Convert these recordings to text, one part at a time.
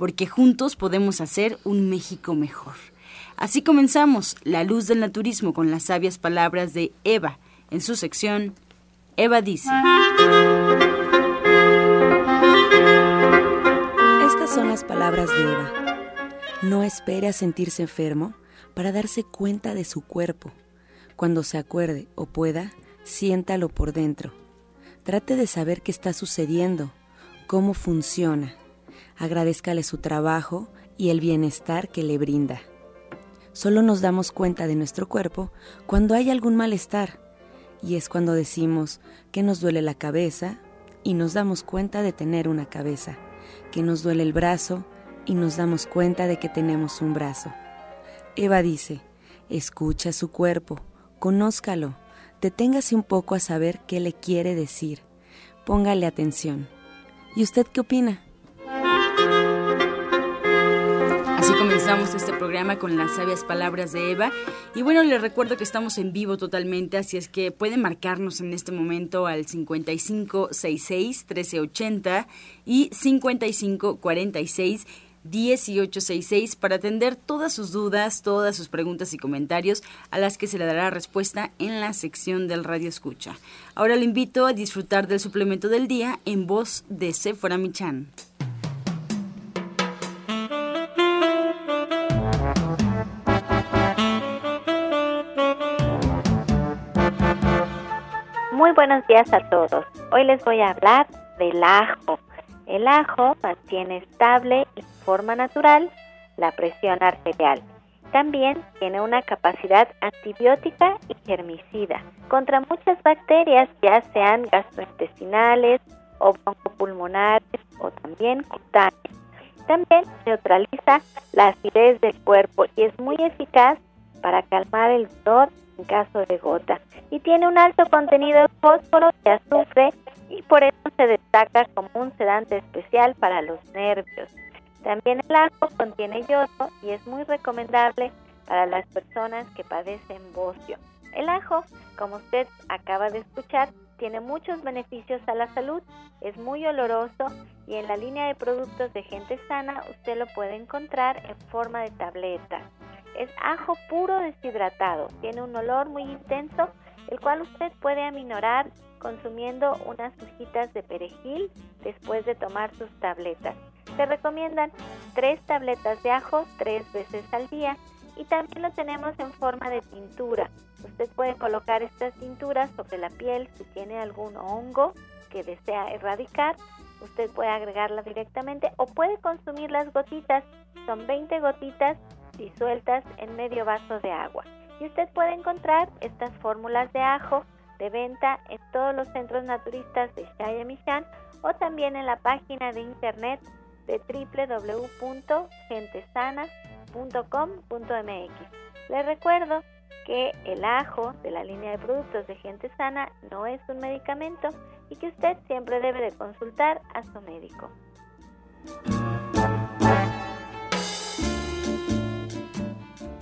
porque juntos podemos hacer un México mejor. Así comenzamos La Luz del Naturismo con las sabias palabras de Eva en su sección Eva dice. Estas son las palabras de Eva. No espere a sentirse enfermo para darse cuenta de su cuerpo. Cuando se acuerde o pueda, siéntalo por dentro. Trate de saber qué está sucediendo, cómo funciona agradezcale su trabajo y el bienestar que le brinda. Solo nos damos cuenta de nuestro cuerpo cuando hay algún malestar, y es cuando decimos que nos duele la cabeza y nos damos cuenta de tener una cabeza, que nos duele el brazo y nos damos cuenta de que tenemos un brazo. Eva dice, escucha su cuerpo, conózcalo, deténgase un poco a saber qué le quiere decir, póngale atención. ¿Y usted qué opina? Comenzamos este programa con las sabias palabras de Eva. Y bueno, les recuerdo que estamos en vivo totalmente, así es que pueden marcarnos en este momento al 5566-1380 y 5546. 1866 para atender todas sus dudas, todas sus preguntas y comentarios a las que se le dará respuesta en la sección del Radio Escucha. Ahora le invito a disfrutar del suplemento del día en voz de Sephora Michan. Buenos días a todos. Hoy les voy a hablar del ajo. El ajo mantiene estable y forma natural la presión arterial. También tiene una capacidad antibiótica y germicida contra muchas bacterias, ya sean gastrointestinales o broncopulmonares o también cutáneas. También neutraliza la acidez del cuerpo y es muy eficaz para calmar el dolor en caso de gota. Y tiene un alto contenido de fósforo y azufre y por eso se destaca como un sedante especial para los nervios. También el ajo contiene yodo y es muy recomendable para las personas que padecen bocio. El ajo, como usted acaba de escuchar, tiene muchos beneficios a la salud, es muy oloroso y en la línea de productos de gente sana usted lo puede encontrar en forma de tableta. Es ajo puro deshidratado, tiene un olor muy intenso, el cual usted puede aminorar consumiendo unas hojitas de perejil después de tomar sus tabletas. Se recomiendan tres tabletas de ajo tres veces al día y también lo tenemos en forma de tintura. Usted puede colocar estas tinturas sobre la piel si tiene algún hongo que desea erradicar. Usted puede agregarla directamente o puede consumir las gotitas. Son 20 gotitas disueltas en medio vaso de agua. Y usted puede encontrar estas fórmulas de ajo de venta en todos los centros naturistas de Shayamishan o también en la página de internet de www.gentesana.com.mx. Les recuerdo que el ajo de la línea de productos de Gente Sana no es un medicamento y que usted siempre debe de consultar a su médico.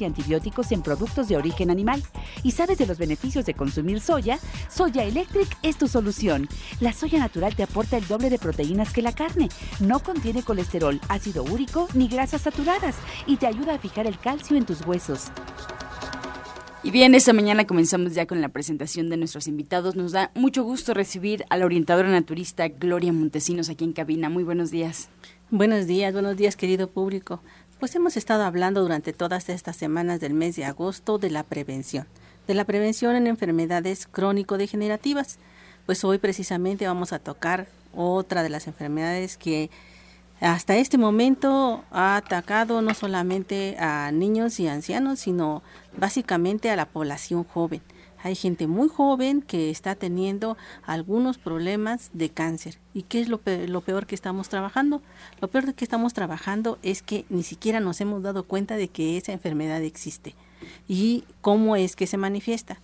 y antibióticos en productos de origen animal. ¿Y sabes de los beneficios de consumir soya? Soya Electric es tu solución. La soya natural te aporta el doble de proteínas que la carne. No contiene colesterol, ácido úrico ni grasas saturadas y te ayuda a fijar el calcio en tus huesos. Y bien, esta mañana comenzamos ya con la presentación de nuestros invitados. Nos da mucho gusto recibir a la orientadora naturista Gloria Montesinos aquí en cabina. Muy buenos días. Buenos días, buenos días querido público. Pues hemos estado hablando durante todas estas semanas del mes de agosto de la prevención, de la prevención en enfermedades crónico-degenerativas. Pues hoy precisamente vamos a tocar otra de las enfermedades que hasta este momento ha atacado no solamente a niños y ancianos, sino básicamente a la población joven. Hay gente muy joven que está teniendo algunos problemas de cáncer. ¿Y qué es lo, peor que estamos trabajando? Lo peor que estamos trabajando es que ni siquiera nos hemos dado cuenta de que esa enfermedad existe y cómo es que se manifiesta.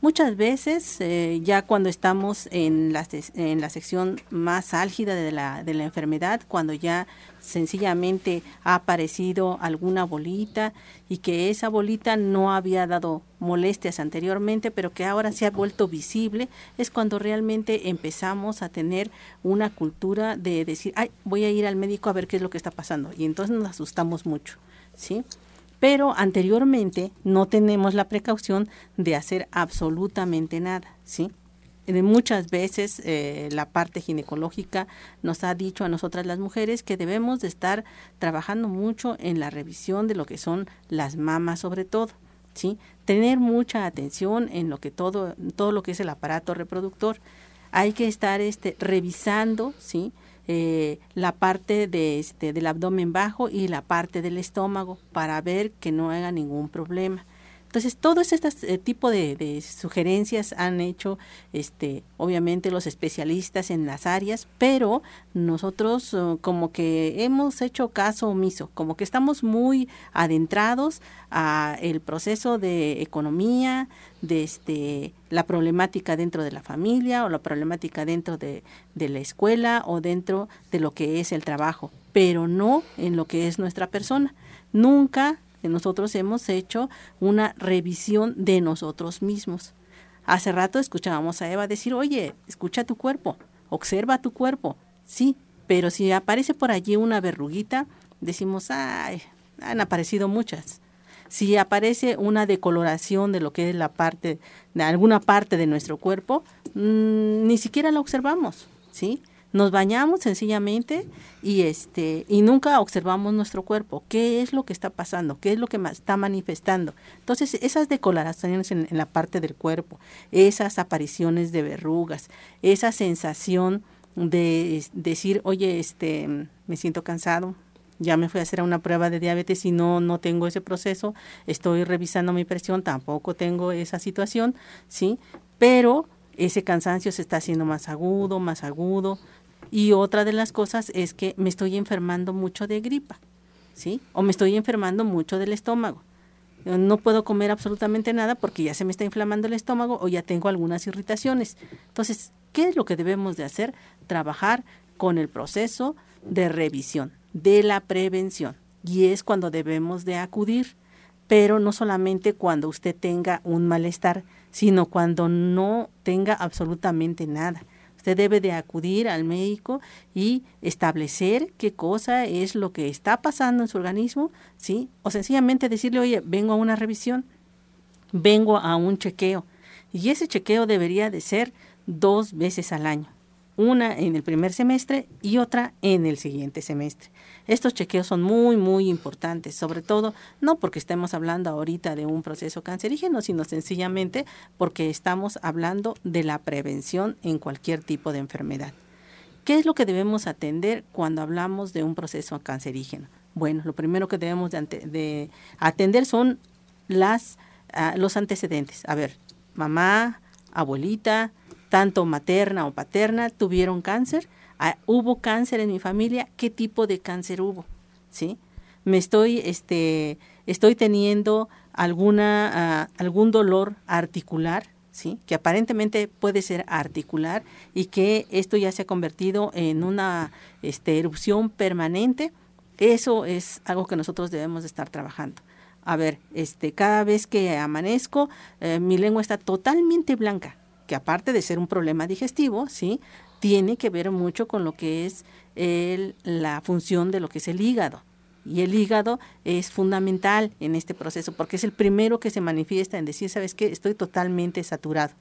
Muchas veces, eh, ya cuando estamos en la, sección más álgida de la enfermedad, cuando ya sencillamente ha aparecido alguna bolita y que esa bolita no había dado molestias anteriormente, pero que ahora se ha vuelto visible, es cuando realmente empezamos a tener una cultura de decir, ay, voy a ir al médico a ver qué es lo que está pasando. Y entonces nos asustamos mucho, ¿sí? pero anteriormente no tenemos la precaución de hacer absolutamente nada, ¿sí? Muchas veces eh, la parte ginecológica nos ha dicho a nosotras las mujeres que debemos de estar trabajando mucho en la revisión de lo que son las mamas sobre todo, ¿sí? Tener mucha atención en lo que todo, todo lo que es el aparato reproductor. Hay que estar este, revisando, ¿sí? Eh, la parte de este, del abdomen bajo y la parte del estómago para ver que no haya ningún problema. Entonces, todos estos eh, tipo de, sugerencias han hecho, este, obviamente, los especialistas en las áreas, pero nosotros uh, como que hemos hecho caso omiso, como que estamos muy adentrados a el proceso de economía, de este, la problemática dentro de la familia o la problemática dentro de, de la escuela o dentro de lo que es el trabajo, pero no en lo que es nuestra persona. Nunca nosotros hemos hecho una revisión de nosotros mismos. Hace rato escuchábamos a Eva decir, oye, escucha tu cuerpo, observa tu cuerpo. Sí, pero si aparece por allí una verruguita, decimos, ay, han aparecido muchas. Si aparece una decoloración de lo que es la parte, de alguna parte de nuestro cuerpo, mm, ni siquiera la observamos, ¿sí? Nos bañamos sencillamente y este y nunca observamos nuestro cuerpo, qué es lo que está pasando, qué es lo que está manifestando. Entonces, esas decoloraciones en, la parte del cuerpo, esas apariciones de verrugas, esa sensación de decir, "Oye, este me siento cansado, ya me fui a hacer una prueba de diabetes y no no tengo ese proceso, estoy revisando mi presión, tampoco tengo esa situación, ¿sí? Pero ese cansancio se está haciendo más agudo, más agudo, y otra de las cosas es que me estoy enfermando mucho de gripa, ¿sí? O me estoy enfermando mucho del estómago. No puedo comer absolutamente nada porque ya se me está inflamando el estómago o ya tengo algunas irritaciones. Entonces, ¿qué es lo que debemos de hacer? Trabajar con el proceso de revisión, de la prevención. Y es cuando debemos de acudir, pero no solamente cuando usted tenga un malestar, sino cuando no tenga absolutamente nada. Usted debe de acudir al médico y establecer qué cosa es lo que está pasando en su organismo, ¿sí? O sencillamente decirle, oye, vengo a una revisión, vengo a un chequeo. Y ese chequeo debería de ser dos veces al año una en el primer semestre y otra en el siguiente semestre. Estos chequeos son muy, muy importantes, sobre todo no porque estemos hablando ahorita de un proceso cancerígeno, sino sencillamente porque estamos hablando de la prevención en cualquier tipo de enfermedad. ¿Qué es lo que debemos atender cuando hablamos de un proceso cancerígeno? Bueno, lo primero que debemos de, atender son las, ah, los antecedentes. A ver, mamá, abuelita, tanto materna o paterna, tuvieron cáncer, ah, hubo cáncer en mi familia, ¿qué tipo de cáncer hubo? ¿Sí? Me estoy, este, estoy teniendo alguna, ah, algún dolor articular, ¿sí? Que aparentemente puede ser articular y que esto ya se ha convertido en una este, erupción permanente. Eso es algo que nosotros debemos de estar trabajando. A ver, este, cada vez que amanezco, eh, mi lengua está totalmente blanca que aparte de ser un problema digestivo, ¿sí? Tiene que ver mucho con lo que es el, la función de lo que es el hígado. Y el hígado es fundamental en este proceso porque es el primero que se manifiesta en decir, ¿sabes qué? Estoy totalmente saturado.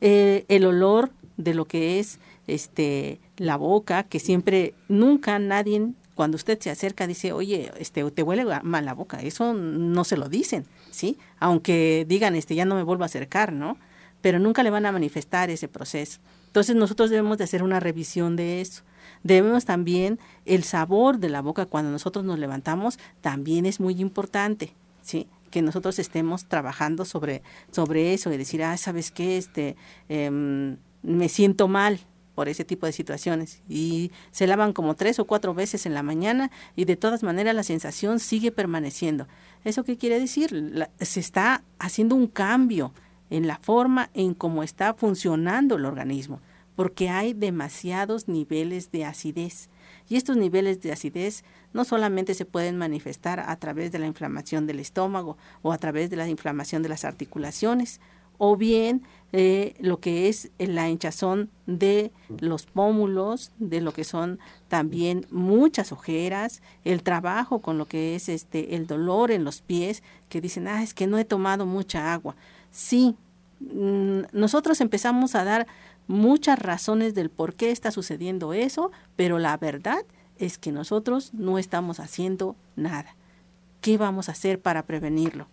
Eh, el olor de lo que es este la boca, que siempre, nunca nadie, cuando usted se acerca, dice, oye, este, te huele mal la boca. Eso no se lo dicen, ¿sí? Aunque digan, este, ya no me vuelvo a acercar, ¿no? Pero nunca le van a manifestar ese proceso. Entonces nosotros debemos de hacer una revisión de eso. Debemos también, el sabor de la boca cuando nosotros nos levantamos también es muy importante, ¿sí? que nosotros estemos trabajando sobre, sobre eso y decir, ah, ¿sabes qué? Este, em, me siento mal por ese tipo de situaciones. Y se lavan como tres o cuatro veces en la mañana y de todas maneras la sensación sigue permaneciendo. ¿Eso qué quiere decir? se está haciendo un cambio en la forma en cómo está funcionando el organismo porque hay demasiados niveles de acidez. Y estos niveles de acidez no solamente se pueden manifestar a través de la inflamación del estómago o a través de la inflamación de las articulaciones, o bien eh, lo que es la hinchazón de los pómulos, de lo que son también muchas ojeras, el trabajo con lo que es este el dolor en los pies, que dicen, ah, es que no he tomado mucha agua. Sí, mm, nosotros empezamos a dar muchas razones del por qué está sucediendo eso, pero la verdad es que nosotros no estamos haciendo nada. ¿Qué vamos a hacer para prevenirlo?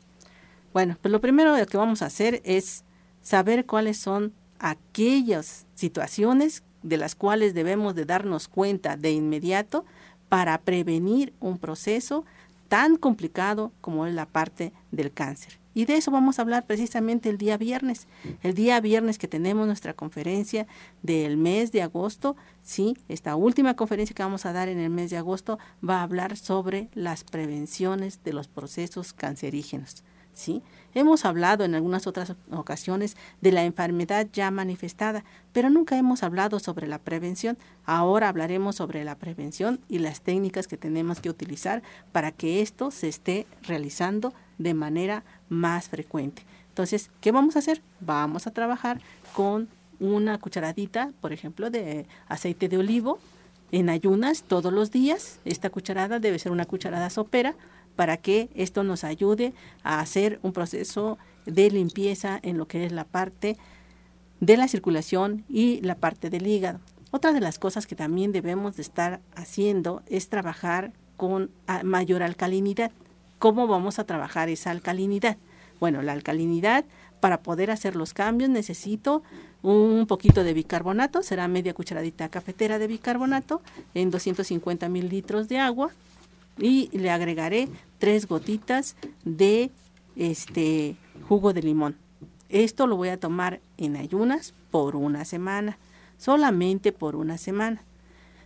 Bueno, pues lo primero que vamos a hacer es saber cuáles son aquellas situaciones de las cuales debemos de darnos cuenta de inmediato para prevenir un proceso tan complicado como es la parte del cáncer. Y de eso vamos a hablar precisamente el día viernes. El día viernes que tenemos nuestra conferencia del mes de agosto, sí, esta última conferencia que vamos a dar en el mes de agosto va a hablar sobre las prevenciones de los procesos cancerígenos. ¿Sí? Hemos hablado en algunas otras ocasiones de la enfermedad ya manifestada, pero nunca hemos hablado sobre la prevención. Ahora hablaremos sobre la prevención y las técnicas que tenemos que utilizar para que esto se esté realizando de manera más frecuente. Entonces, ¿qué vamos a hacer? Vamos a trabajar con una cucharadita, por ejemplo, de aceite de olivo en ayunas todos los días. Esta cucharada debe ser una cucharada sopera para que esto nos ayude a hacer un proceso de limpieza en lo que es la parte de la circulación y la parte del hígado. Otra de las cosas que también debemos de estar haciendo es trabajar con mayor alcalinidad. ¿Cómo vamos a trabajar esa alcalinidad? Bueno, la alcalinidad, para poder hacer los cambios necesito un poquito de bicarbonato, será media cucharadita cafetera de bicarbonato en 250 mililitros de agua y le agregaré tres gotitas de este jugo de limón. Esto lo voy a tomar en ayunas por una semana, solamente por una semana.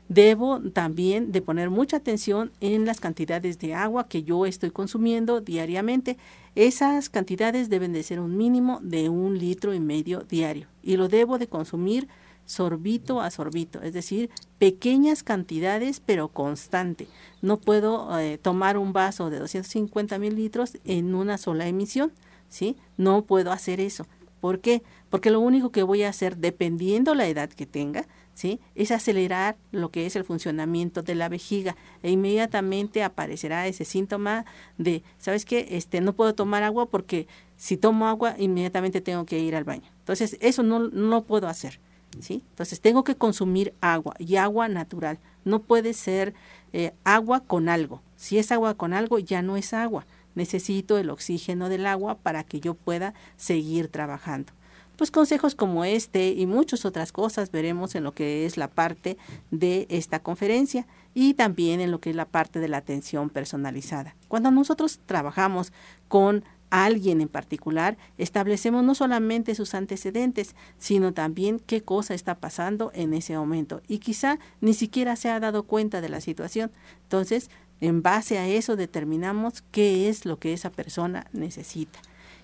Debo también de poner mucha atención en las cantidades de agua que yo estoy consumiendo diariamente. Esas cantidades deben de ser un mínimo de un litro y medio diario y lo debo de consumir sorbito a sorbito, es decir, pequeñas cantidades pero constante. No puedo eh, tomar un vaso de 250 mililitros en una sola emisión, ¿sí? No puedo hacer eso. ¿Por qué? Porque lo único que voy a hacer, dependiendo la edad que tenga, ¿sí? Es acelerar lo que es el funcionamiento de la vejiga e inmediatamente aparecerá ese síntoma de, ¿sabes qué? Este, no puedo tomar agua porque si tomo agua inmediatamente tengo que ir al baño. Entonces, eso no, no puedo hacer, ¿sí? Entonces, tengo que consumir agua y agua natural. No puede ser eh, agua con algo. Si es agua con algo, ya no es agua. Necesito el oxígeno del agua para que yo pueda seguir trabajando pues consejos como este y muchas otras cosas veremos en lo que es la parte de esta conferencia y también en lo que es la parte de la atención personalizada. Cuando nosotros trabajamos con alguien en particular, establecemos no solamente sus antecedentes, sino también qué cosa está pasando en ese momento y quizá ni siquiera se ha dado cuenta de la situación. Entonces, en base a eso determinamos qué es lo que esa persona necesita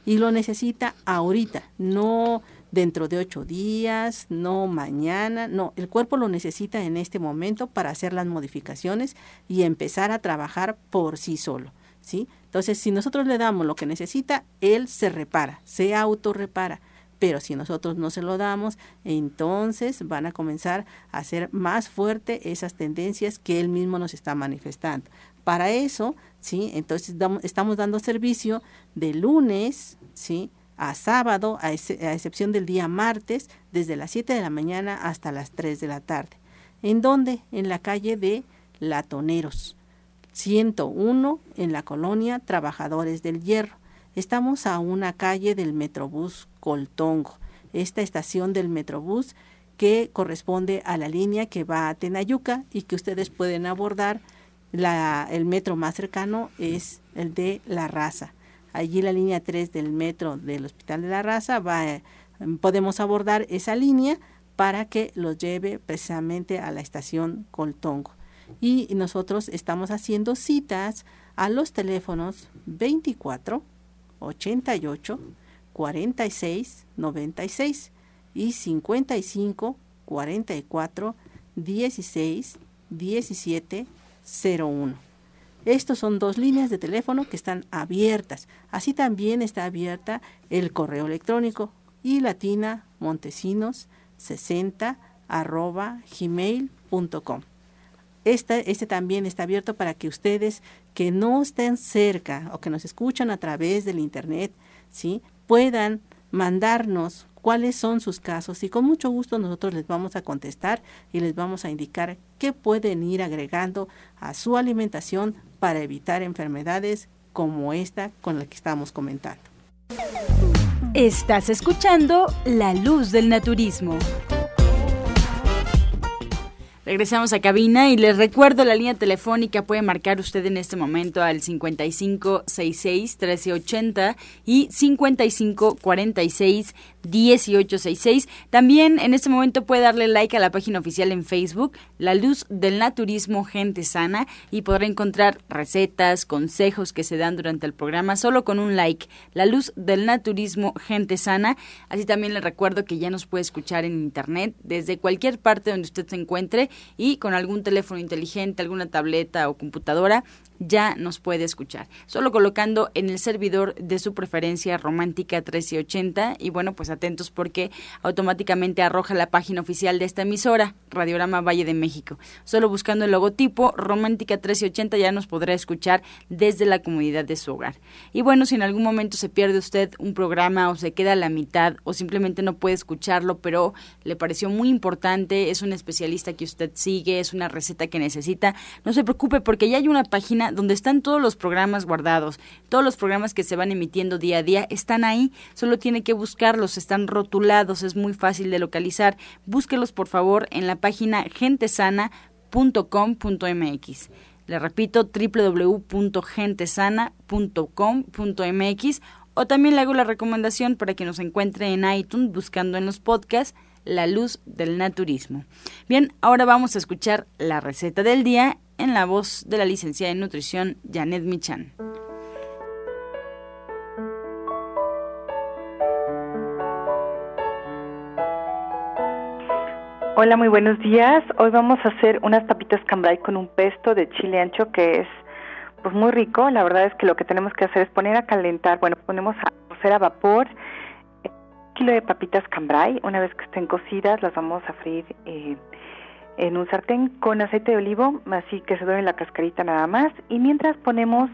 y lo necesita ahorita, no dentro de ocho días, no mañana, no, el cuerpo lo necesita en este momento para hacer las modificaciones y empezar a trabajar por sí solo, ¿sí? Entonces, si nosotros le damos lo que necesita, él se repara, se autorrepara, pero si nosotros no se lo damos, entonces van a comenzar a hacer más fuerte esas tendencias que él mismo nos está manifestando. Para eso, ¿sí? Entonces estamos dando servicio de lunes, ¿sí? a sábado, a, a, excepción del día martes, desde las 7 de la mañana hasta las 3 de la tarde. ¿En dónde? En la calle de Latoneros, 101 en la colonia Trabajadores del Hierro. Estamos a una calle del Metrobús Coltongo, esta estación del Metrobús que corresponde a la línea que va a Tenayuca y que ustedes pueden abordar. El metro más cercano es el de La Raza. Allí la línea 3 del metro del Hospital de la Raza va, eh, podemos abordar esa línea para que los lleve precisamente a la estación Coltongo. Y nosotros estamos haciendo citas a los teléfonos 24 88 46 96 y 55 44 16 17 01. Estos son dos líneas de teléfono que están abiertas. Así también está abierta el correo electrónico y latina montesinos 60 arroba gmail.com. Este, este también está abierto para que ustedes que no estén cerca o que nos escuchan a través del internet, ¿sí? puedan mandarnos cuáles son sus casos y con mucho gusto nosotros les vamos a contestar y les vamos a indicar qué pueden ir agregando a su alimentación para evitar enfermedades como esta con la que estamos comentando. Estás escuchando La Luz del Naturismo. Regresamos a cabina y les recuerdo la línea telefónica puede marcar usted en este momento al 5566 1380 y 5546 1866. También en este momento puede darle like a la página oficial en Facebook, La Luz del Naturismo Gente Sana, y podrá encontrar recetas, consejos que se dan durante el programa solo con un like. La Luz del Naturismo Gente Sana. Así también le recuerdo que ya nos puede escuchar en internet desde cualquier parte donde usted se encuentre y con algún teléfono inteligente, alguna tableta o computadora ya nos puede escuchar. Solo colocando en el servidor de su preferencia romántica 1380 y bueno, pues atentos porque automáticamente arroja la página oficial de esta emisora, Radiorama Valle de México. Solo buscando el logotipo romántica 1380 ya nos podrá escuchar desde la comunidad de su hogar. Y bueno, si en algún momento se pierde usted un programa o se queda a la mitad o simplemente no puede escucharlo, pero le pareció muy importante, es un especialista que usted sigue, es una receta que necesita, no se preocupe porque ya hay una página donde están todos los programas guardados, todos los programas que se van emitiendo día a día están ahí, solo tiene que buscarlos, están rotulados, es muy fácil de localizar. Búsquelos por favor en la página gentesana.com.mx. Le repito, www.gentesana.com.mx o también le hago la recomendación para que nos encuentre en iTunes buscando en los podcasts La Luz del Naturismo. Bien, ahora vamos a escuchar la receta del día en la voz de la licenciada en nutrición Janet Michan. Hola, muy buenos días. Hoy vamos a hacer unas papitas cambray con un pesto de chile ancho que es pues muy rico. La verdad es que lo que tenemos que hacer es poner a calentar, bueno, ponemos a cocer a vapor kilo de papitas cambray. Una vez que estén cocidas las vamos a freír eh, en un sartén con aceite de olivo, así que se duele la cascarita nada más. Y mientras ponemos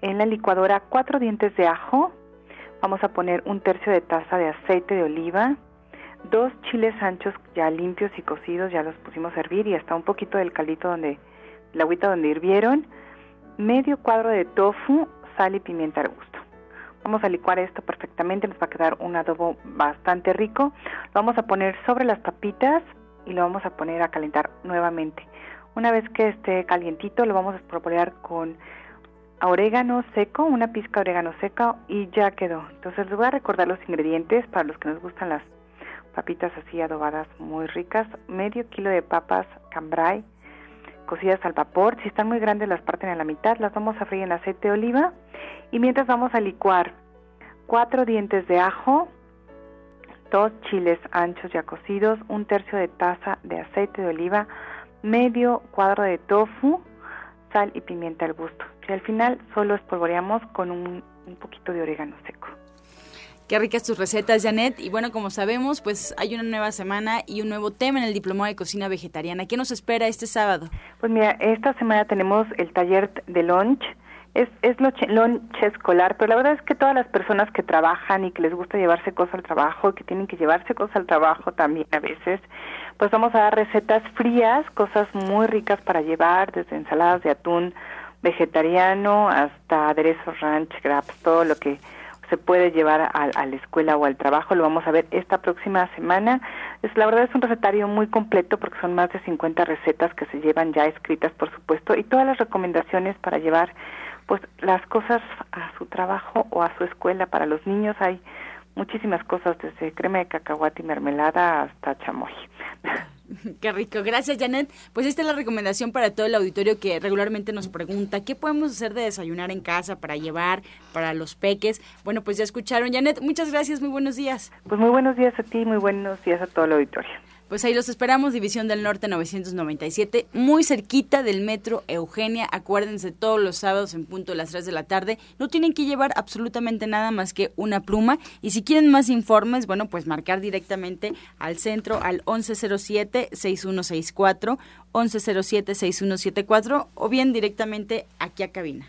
en la licuadora cuatro dientes de ajo, vamos a poner un tercio de taza de aceite de oliva, dos chiles anchos ya limpios y cocidos, ya los pusimos a hervir y hasta un poquito del caldito donde, la agüita donde hirvieron, medio cuadro de tofu, sal y pimienta al gusto. Vamos a licuar esto perfectamente, nos va a quedar un adobo bastante rico. Lo vamos a poner sobre las papitas, y lo vamos a poner a calentar nuevamente. Una vez que esté calientito lo vamos a proponer con orégano seco, una pizca de orégano seco y ya quedó. Entonces les voy a recordar los ingredientes para los que nos gustan las papitas así adobadas muy ricas. Medio kilo de papas cambray cocidas al vapor. Si están muy grandes las parten a la mitad. Las vamos a freír en aceite de oliva y mientras vamos a licuar cuatro dientes de ajo, dos chiles anchos ya cocidos, un tercio de taza de aceite de oliva, medio cuadro de tofu, sal y pimienta al gusto. Y al final solo espolvoreamos con un, un poquito de orégano seco. Qué ricas tus recetas, Janet. Y bueno, como sabemos, pues hay una nueva semana y un nuevo tema en el Diplomado de Cocina Vegetariana. ¿Qué nos espera este sábado? Pues mira, esta semana tenemos el taller de lunch. Es, es lunch escolar, pero la verdad es que todas las personas que trabajan y que les gusta llevarse cosas al trabajo y que tienen que llevarse cosas al trabajo también a veces, pues vamos a dar recetas frías, cosas muy ricas para llevar, desde ensaladas de atún vegetariano hasta aderezos ranch, grabs, todo lo que se puede llevar a, la escuela o al trabajo. Lo vamos a ver esta próxima semana. Es, la verdad es un recetario muy completo porque son más de 50 recetas que se llevan ya escritas, por supuesto, y todas las recomendaciones para llevar pues las cosas a su trabajo o a su escuela. Para los niños hay muchísimas cosas, desde crema de cacahuate y mermelada hasta chamoy. Qué rico. Gracias, Janet. Pues esta es la recomendación para todo el auditorio que regularmente nos pregunta, ¿qué podemos hacer de desayunar en casa para llevar para los peques? Bueno, pues ya escucharon. Janet, muchas gracias. Muy buenos días. Pues muy buenos días a ti, muy buenos días a todo el auditorio. Pues ahí los esperamos, División del Norte 997, muy cerquita del metro Eugenia. Acuérdense todos los sábados en punto de las 3 de la tarde. No tienen que llevar absolutamente nada más que una pluma. Y si quieren más informes, bueno, pues marcar directamente al centro al 1107-6164, 1107-6174 o bien directamente aquí a cabina.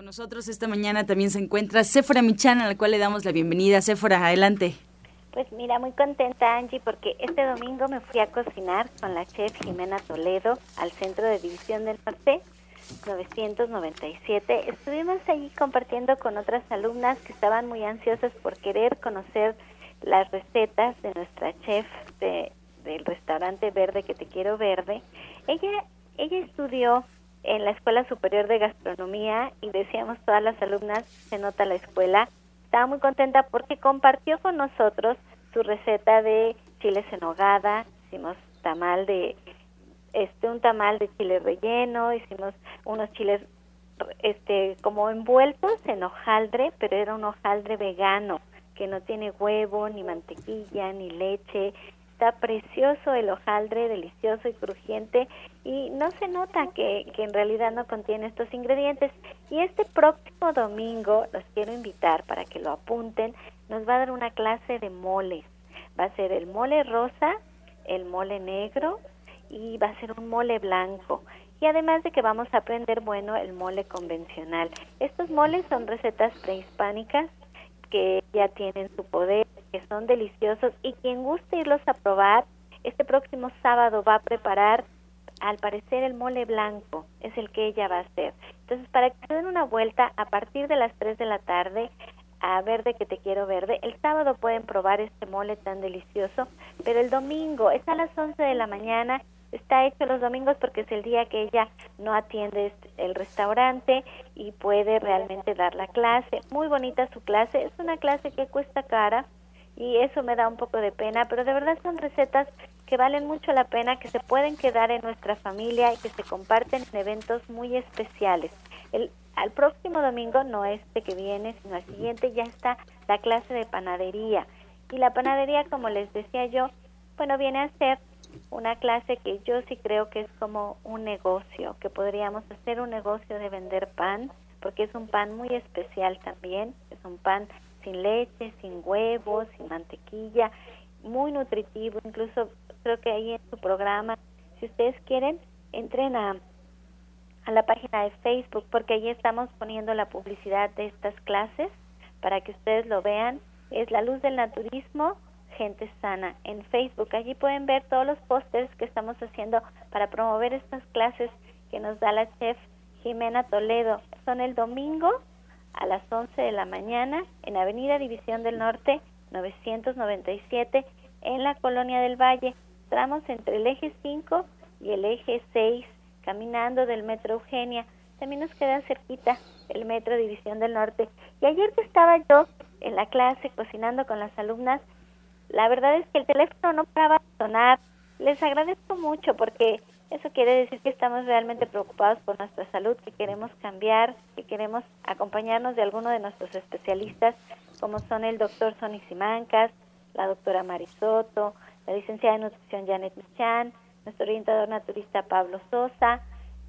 nosotros esta mañana también se encuentra Sephora Michan, a la cual le damos la bienvenida. Sephora, adelante. Pues mira, muy contenta Angie porque este domingo me fui a cocinar con la chef Jimena Toledo al Centro de División del Norte 997. Estuvimos allí compartiendo con otras alumnas que estaban muy ansiosas por querer conocer las recetas de nuestra chef de, del restaurante verde que te quiero verde. Ella ella estudió en la Escuela Superior de Gastronomía y decíamos todas las alumnas, se nota la escuela, estaba muy contenta porque compartió con nosotros su receta de chiles en hogada, hicimos tamal de este un tamal de chile relleno, hicimos unos chiles este como envueltos en hojaldre, pero era un hojaldre vegano que no tiene huevo, ni mantequilla, ni leche, está precioso el hojaldre, delicioso y crujiente y no se nota que, que, en realidad no contiene estos ingredientes. Y este próximo domingo los quiero invitar para que lo apunten, nos va a dar una clase de moles. Va a ser el mole rosa, el mole negro y va a ser un mole blanco. Y además de que vamos a aprender, bueno, el mole convencional. Estos moles son recetas prehispánicas que ya tienen su poder, que son deliciosos y quien guste irlos a probar, este próximo sábado va a preparar, al parecer, el mole blanco, es el que ella va a hacer. Entonces, para que se den una vuelta a partir de las 3 de la tarde, a Verde que te quiero verde. El sábado pueden probar este mole tan delicioso, pero el domingo es a las 11 de la mañana está hecho los domingos porque es el día que ella no atiende el restaurante y puede realmente dar la clase. Muy bonita su clase, es una clase que cuesta cara y eso me da un poco de pena, pero de verdad son recetas que valen mucho la pena, que se pueden quedar en nuestra familia y que se comparten en eventos muy especiales. El, al próximo domingo, no este que viene, sino al siguiente, ya está la clase de panadería. Y la panadería, como les decía yo, bueno, viene a ser una clase que yo sí creo que es como un negocio, que podríamos hacer un negocio de vender pan, porque es un pan muy especial también, es un pan sin leche, sin huevos, sin mantequilla, muy nutritivo, incluso creo que ahí en su programa, si ustedes quieren, entren a, a la página de Facebook, porque ahí estamos poniendo la publicidad de estas clases para que ustedes lo vean. Es la luz del naturismo Gente Sana en Facebook. Allí pueden ver todos los pósters que estamos haciendo para promover estas clases que nos da la chef Jimena Toledo. Son el domingo a las 11 de la mañana en Avenida División del Norte 997 en la Colonia del Valle. Tramos entre el eje 5 y el eje 6, caminando del Metro Eugenia. También nos queda cerquita el Metro División del Norte. Y ayer que estaba yo en la clase cocinando con las alumnas, la verdad es que el teléfono no paraba sonar. Les agradezco mucho porque eso quiere decir que estamos realmente preocupados por nuestra salud, que queremos cambiar, que queremos acompañarnos de alguno de nuestros especialistas, como son el doctor Sonny Simancas, la doctora Marisoto, la licenciada en nutrición Janet Michan, nuestro orientador naturista Pablo Sosa,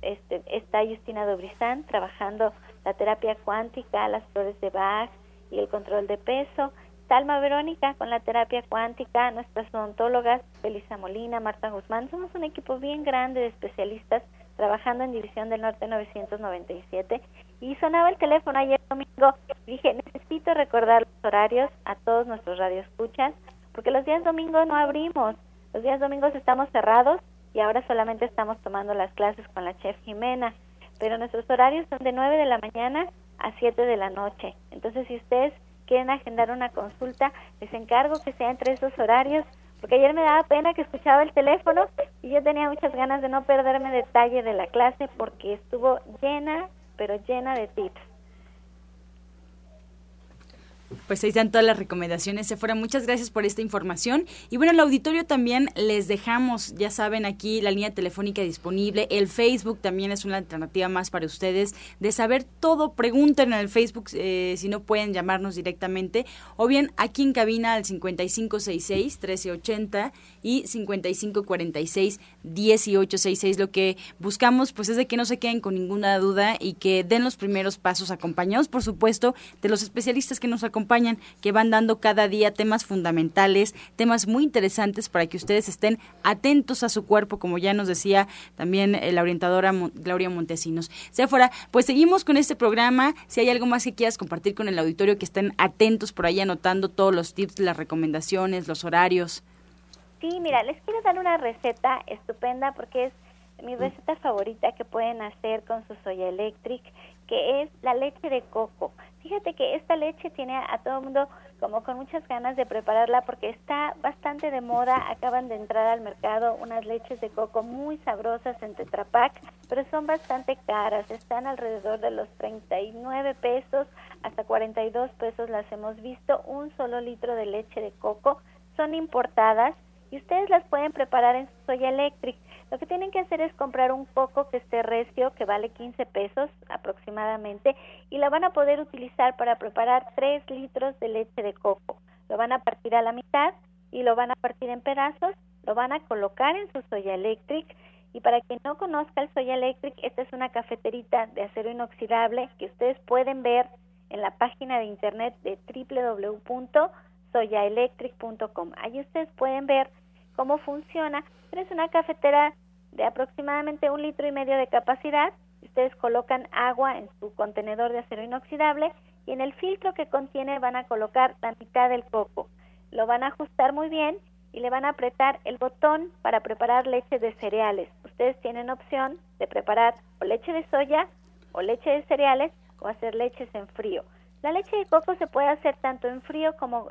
este, está Justina Dobrizán trabajando la terapia cuántica, las flores de Bach y el control de peso, Talma Verónica con la terapia cuántica, nuestras odontólogas, Felisa Molina, Marta Guzmán, somos un equipo bien grande de especialistas trabajando en División del Norte 997 y sonaba el teléfono ayer domingo dije necesito recordar los horarios a todos nuestros radioescuchas porque los días domingos no abrimos, los días domingos estamos cerrados y ahora solamente estamos tomando las clases con la chef Jimena, pero nuestros horarios son de 9 de la mañana a 7 de la noche. Entonces, si ustedes quieren agendar una consulta, les encargo que sea entre esos horarios, porque ayer me daba pena que escuchaba el teléfono y yo tenía muchas ganas de no perderme detalle de la clase porque estuvo llena, pero llena de tips. Pues ahí están todas las recomendaciones. Sephora, muchas gracias por esta información. Y bueno, el auditorio también les dejamos, ya saben, aquí la línea telefónica disponible. El Facebook también es una alternativa más para ustedes de saber todo. Pregunten en el Facebook eh, si no pueden llamarnos directamente. O bien aquí en cabina al 5566-1380 y 5546-1866. Lo que buscamos pues es de que no se queden con ninguna duda y que den los primeros pasos acompañados, por supuesto, de los especialistas que nos acompañan acompañan, que van dando cada día temas fundamentales, temas muy interesantes para que ustedes estén atentos a su cuerpo, como ya nos decía también eh, la orientadora Gloria Montesinos. Sea fuera, pues seguimos con este programa. Si hay algo más que quieras compartir con el auditorio, que estén atentos por ahí anotando todos los tips, las recomendaciones, los horarios. Sí, mira, les quiero dar una receta estupenda porque es mi receta favorita que pueden hacer con su soya electric, que es la leche de coco. Fíjate que esta leche tiene a, todo el mundo como con muchas ganas de prepararla porque está bastante de moda. Acaban de entrar al mercado unas leches de coco muy sabrosas en Tetra pero son bastante caras. Están alrededor de los 39 pesos hasta 42 pesos las hemos visto. Un solo litro de leche de coco. Son importadas y ustedes las pueden preparar en su soya eléctrica. Lo que tienen que hacer es comprar un coco que esté recio, que vale 15 pesos aproximadamente, y la van a poder utilizar para preparar 3 litros de leche de coco. Lo van a partir a la mitad y lo van a partir en pedazos, lo van a colocar en su soya electric y para quien no conozca el soya electric, esta es una cafeterita de acero inoxidable que ustedes pueden ver en la página de internet de www.soyaelectric.com. Ahí ustedes pueden ver cómo funciona, pero es una cafetera de aproximadamente un litro y medio de capacidad. Ustedes colocan agua en su contenedor de acero inoxidable y en el filtro que contiene van a colocar la mitad del coco. Lo van a ajustar muy bien y le van a apretar el botón para preparar leche de cereales. Ustedes tienen opción de preparar o leche de soya o leche de cereales o hacer leches en frío. La leche de coco se puede hacer tanto en frío como,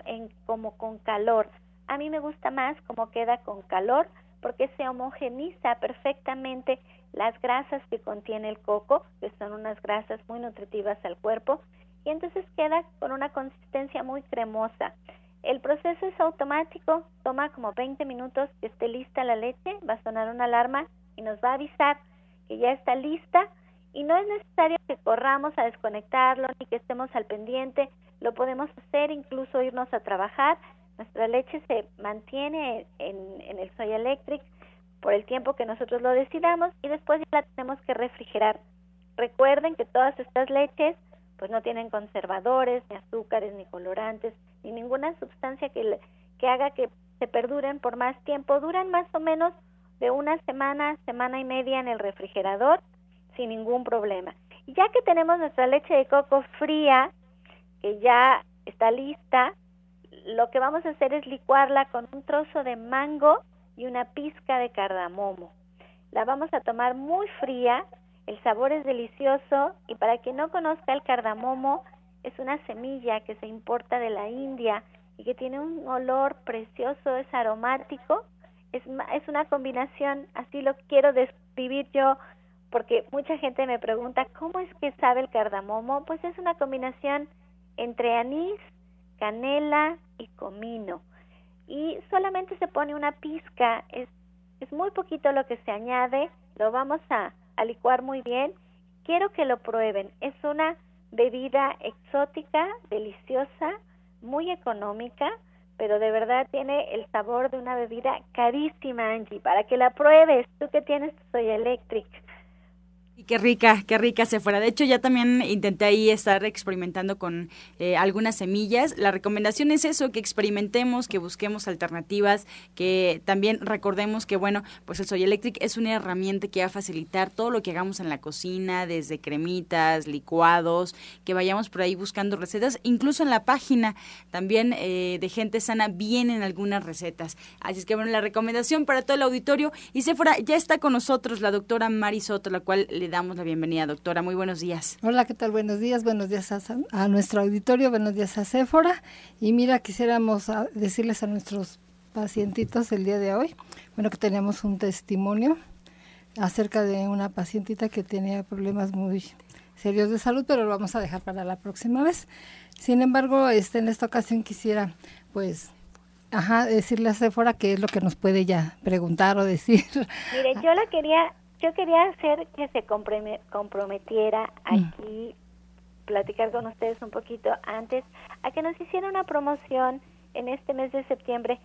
con calor. A mí me gusta más como queda con calor porque se homogeniza perfectamente las grasas que contiene el coco, que son unas grasas muy nutritivas al cuerpo, y entonces queda con una consistencia muy cremosa. El proceso es automático, toma como 20 minutos que esté lista la leche, va a sonar una alarma y nos va a avisar que ya está lista y no es necesario que corramos a desconectarlo ni que estemos al pendiente, lo podemos hacer incluso irnos a trabajar nuestra leche se mantiene en, el soy electric por el tiempo que nosotros lo decidamos y después ya la tenemos que refrigerar. Recuerden que todas estas leches pues no tienen conservadores, ni azúcares, ni colorantes, ni ninguna sustancia que, que haga que se perduren por más tiempo. Duran más o menos de una semana, semana y media en el refrigerador sin ningún problema. Ya que tenemos nuestra leche de coco fría, que ya está lista, lo que vamos a hacer es licuarla con un trozo de mango y una pizca de cardamomo. La vamos a tomar muy fría, el sabor es delicioso y para quien no conozca el cardamomo, es una semilla que se importa de la India y que tiene un olor precioso, es aromático, es, es una combinación, así lo quiero describir yo, porque mucha gente me pregunta, ¿cómo es que sabe el cardamomo? Pues es una combinación entre anís, canela y comino. y solamente se pone una pizca, es, es muy poquito lo que se añade, lo vamos a, a licuar muy bien. Quiero que lo prueben, es una bebida exótica, deliciosa, muy económica, pero de verdad tiene el sabor de una bebida carísima, Angie, para que la pruebes, tú que tienes tu Soy Electric. Y qué rica, qué rica se fuera. De hecho, ya también intenté ahí estar experimentando con eh, algunas semillas. La recomendación es eso, que experimentemos, que busquemos alternativas, que también recordemos que, bueno, pues el Soy Electric es una herramienta que va a facilitar todo lo que hagamos en la cocina, desde cremitas, licuados, que vayamos por ahí buscando recetas. Incluso en la página también eh, de Gente Sana vienen algunas recetas. Así es que, bueno, la recomendación para todo el auditorio. Y Sephora, ya está con nosotros la doctora Mari Soto, la cual le damos la bienvenida, doctora. Muy buenos días. Hola, ¿qué tal? Buenos días. Buenos días a, nuestro auditorio, buenos días a Céfora. Y mira, quisiéramos ah, decirles a nuestros pacientitos el día de hoy, bueno, que tenemos un testimonio acerca de una pacientita que tenía problemas muy serios de salud, pero lo vamos a dejar para la próxima vez. Sin embargo, este, en esta ocasión quisiera, pues, ajá, decirle a Céfora qué es lo que nos puede ya preguntar o decir. Mire, yo la quería yo quería hacer que se comprometiera mm. aquí, platicar con ustedes un poquito antes, a que nos hiciera una promoción en este mes de septiembre,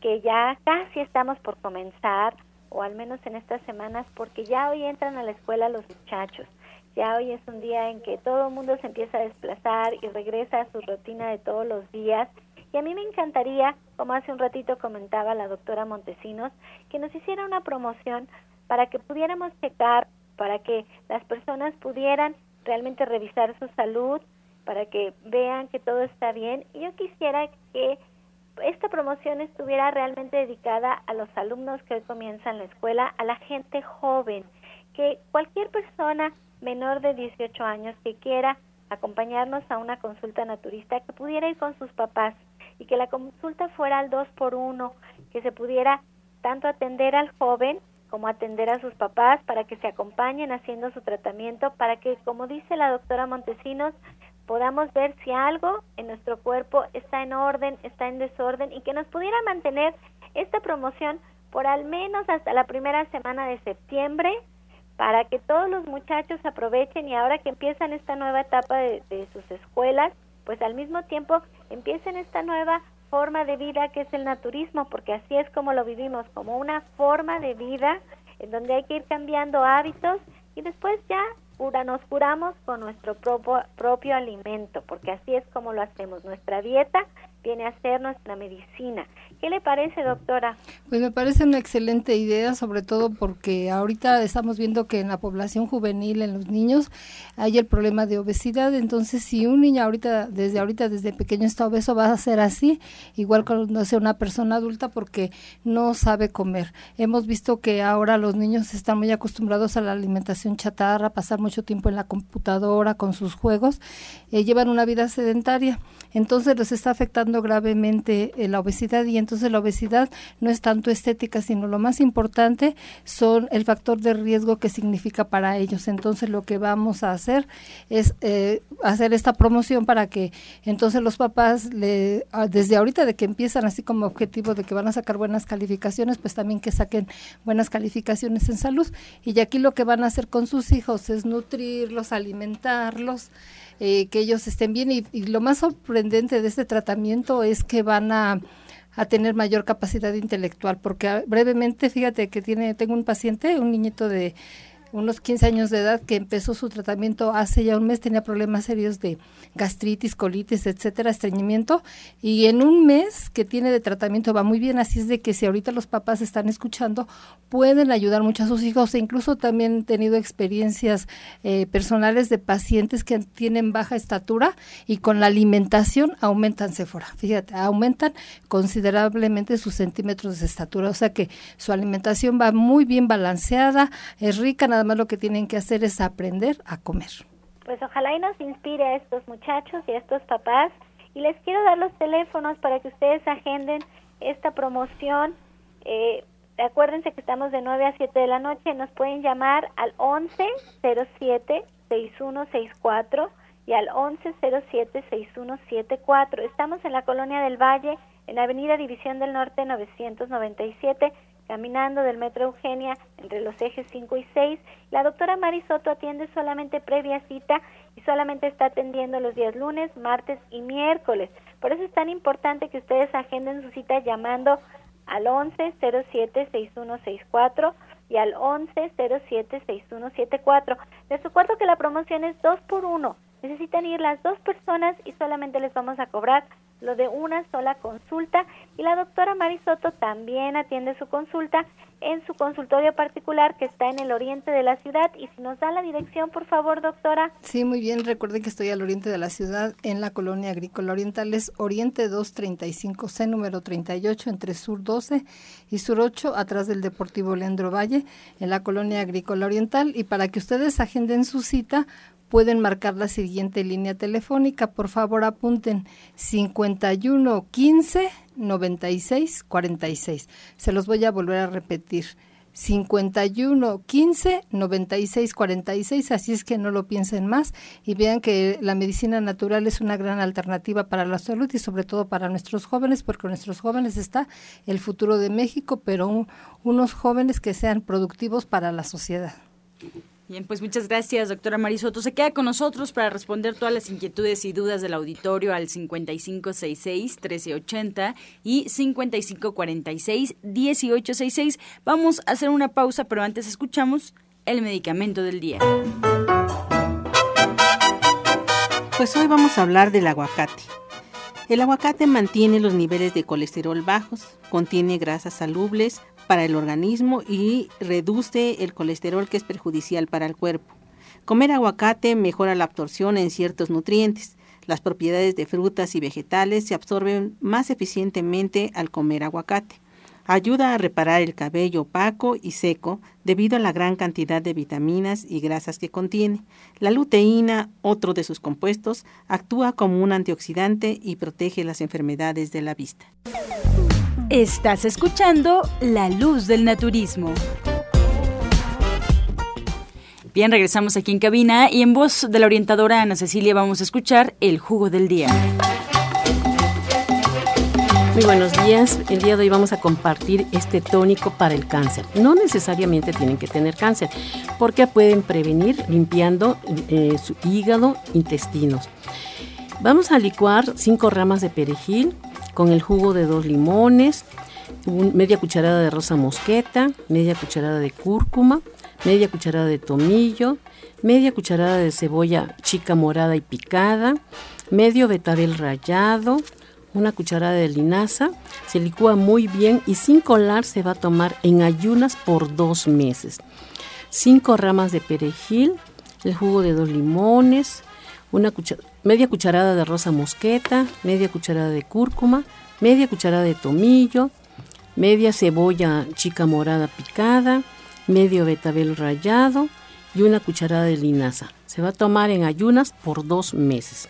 que ya casi estamos por comenzar, o al menos en estas semanas, porque ya hoy entran a la escuela los muchachos. Ya hoy es un día en que todo el mundo se empieza a desplazar y regresa a su rutina de todos los días. Y a mí me encantaría, como hace un ratito comentaba la doctora Montesinos, que nos hiciera una promoción para que pudiéramos checar, para que las personas pudieran realmente revisar su salud, para que vean que todo está bien. Yo quisiera que esta promoción estuviera realmente dedicada a los alumnos que hoy comienzan la escuela, a la gente joven, que cualquier persona menor de 18 años que quiera acompañarnos a una consulta naturista, que pudiera ir con sus papás y que la consulta fuera al dos por uno, que se pudiera tanto atender al joven como atender a sus papás para que se acompañen haciendo su tratamiento, para que, como dice la doctora Montesinos, podamos ver si algo en nuestro cuerpo está en orden, está en desorden y que nos pudiera mantener esta promoción por al menos hasta la primera semana de septiembre para que todos los muchachos aprovechen y ahora que empiezan esta nueva etapa de, de sus escuelas, pues al mismo tiempo empiecen esta nueva forma de vida que es el naturismo, porque así es como lo vivimos, como una forma de vida en donde hay que ir cambiando hábitos y después ya nos curamos con nuestro propio, propio alimento, porque así es como lo hacemos. Nuestra dieta viene a ser nuestra medicina. ¿Qué le parece, doctora? Pues me parece una excelente idea, sobre todo porque ahorita estamos viendo que en la población juvenil, en los niños, hay el problema de obesidad. Entonces, si un niño ahorita, desde ahorita, desde pequeño está obeso, va a ser así, igual cuando sea una persona adulta, porque no sabe comer. Hemos visto que ahora los niños están muy acostumbrados a la alimentación chatarra, pasar mucho tiempo en la computadora con sus juegos, eh, llevan una vida sedentaria. Entonces, les está afectando gravemente eh, la obesidad y entonces la obesidad no es tanto estética, sino lo más importante son el factor de riesgo que significa para ellos. Entonces lo que vamos a hacer es eh, hacer esta promoción para que entonces los papás, le, desde ahorita de que empiezan así como objetivo de que van a sacar buenas calificaciones, pues también que saquen buenas calificaciones en salud. Y aquí lo que van a hacer con sus hijos es nutrirlos, alimentarlos, eh, que ellos estén bien. y lo más sorprendente de este tratamiento es que van a a tener mayor capacidad intelectual, porque brevemente, fíjate que tiene, tengo un paciente, un niñito de unos 15 años de edad que empezó su tratamiento hace ya un mes, tenía problemas serios de gastritis, colitis, etcétera, estreñimiento, y en un mes que tiene de tratamiento va muy bien, así es de que si ahorita los papás están escuchando, pueden ayudar mucho a sus hijos, e incluso también he tenido experiencias eh, personales de pacientes que tienen baja estatura y con la alimentación aumentan Sephora, fíjate, aumentan considerablemente sus centímetros de estatura, o sea que su alimentación va muy bien balanceada, es rica, nada más lo que tienen que hacer es aprender a comer. Pues ojalá y nos inspire a estos muchachos y a estos papás. Y les quiero dar los teléfonos para que ustedes agenden esta promoción. Eh, acuérdense que estamos de 9 a 7 de la noche. Nos pueden llamar al 1107-6164 y al 1107-6174. Estamos en la Colonia del Valle, en Avenida División del Norte 997, caminando del Metro Eugenia entre los ejes 5 y 6. La doctora Mari Soto atiende solamente previa cita y solamente está atendiendo los días lunes, martes y miércoles. Por eso es tan importante que ustedes agenden su cita llamando al 11 07 6164 y al 11 07 6174. Les recuerdo que la promoción es 2 por 1. Necesitan ir las dos personas y solamente les vamos a cobrar lo de una sola consulta. Y la doctora Marisoto también atiende su consulta en su consultorio particular que está en el oriente de la ciudad. Y si nos da la dirección por favor doctora. Sí muy bien. Recuerden que estoy al oriente de la ciudad en la colonia agrícola oriental. Es oriente 235 C número 38 entre sur 12 y sur 8 atrás del deportivo Leandro Valle en la colonia agrícola oriental. Y para que ustedes agenden su cita pueden marcar la siguiente línea telefónica. Por favor, apunten 51 15 96 46. Se los voy a volver a repetir. 51 15 96 46, así es que no lo piensen más y vean que la medicina natural es una gran alternativa para la salud y sobre todo para nuestros jóvenes, porque nuestros jóvenes está el futuro de México, pero unos jóvenes que sean productivos para la sociedad. Bien, pues muchas gracias, doctora Marisoto. Se queda con nosotros para responder todas las inquietudes y dudas del auditorio al 5566-1380 y 5546-1866. Vamos a hacer una pausa, pero antes escuchamos el medicamento del día. Pues hoy vamos a hablar del aguacate. El aguacate mantiene los niveles de colesterol bajos, contiene grasas salubles, para el organismo y reduce el colesterol que es perjudicial para el cuerpo. Comer aguacate mejora la absorción en ciertos nutrientes. Las propiedades de frutas y vegetales se absorben más eficientemente al comer aguacate. Ayuda a reparar el cabello opaco y seco debido a la gran cantidad de vitaminas y grasas que contiene. La luteína, otro de sus compuestos, actúa como un antioxidante y protege las enfermedades de la vista. Estás escuchando La Luz del Naturismo. Bien, regresamos aquí en cabina y en voz de la orientadora Ana Cecilia vamos a escuchar el jugo del día. Muy buenos días. El día de hoy vamos a compartir este tónico para el cáncer. No necesariamente tienen que tener cáncer, porque pueden prevenir limpiando eh, su hígado, intestinos. Vamos a licuar cinco ramas de perejil, con el jugo de dos limones, media cucharada de rosa mosqueta, media cucharada de cúrcuma, media cucharada de tomillo, media cucharada de cebolla chica morada y picada, medio betabel rallado, una cucharada de linaza, se licúa muy bien y sin colar se va a tomar en ayunas por dos meses. Cinco ramas de perejil, el jugo de dos limones, una media cucharada de rosa mosqueta, media cucharada de cúrcuma, media cucharada de tomillo, media cebolla chica morada picada, medio betabel rallado y una cucharada de linaza. Se va a tomar en ayunas por dos meses.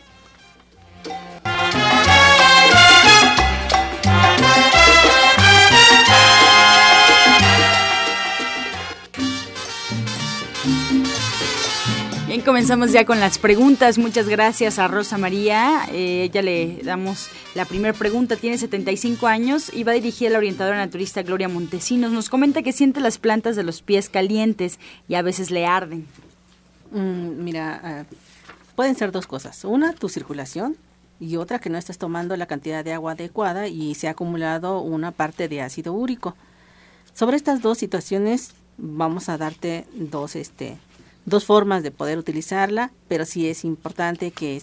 Comenzamos ya con las preguntas. Muchas gracias a Rosa María. Eh, ya le damos la primera pregunta. Tiene 75 años y va dirigida a la orientadora naturista Gloria Montesinos. Nos comenta que siente las plantas de los pies calientes y a veces le arden. Mm, mira, ah, pueden ser dos cosas. Una, tu circulación y otra que no estás tomando la cantidad de agua adecuada y se ha acumulado una parte de ácido úrico. Sobre estas dos situaciones vamos a darte dos este dos formas de poder utilizarla, pero sí es importante que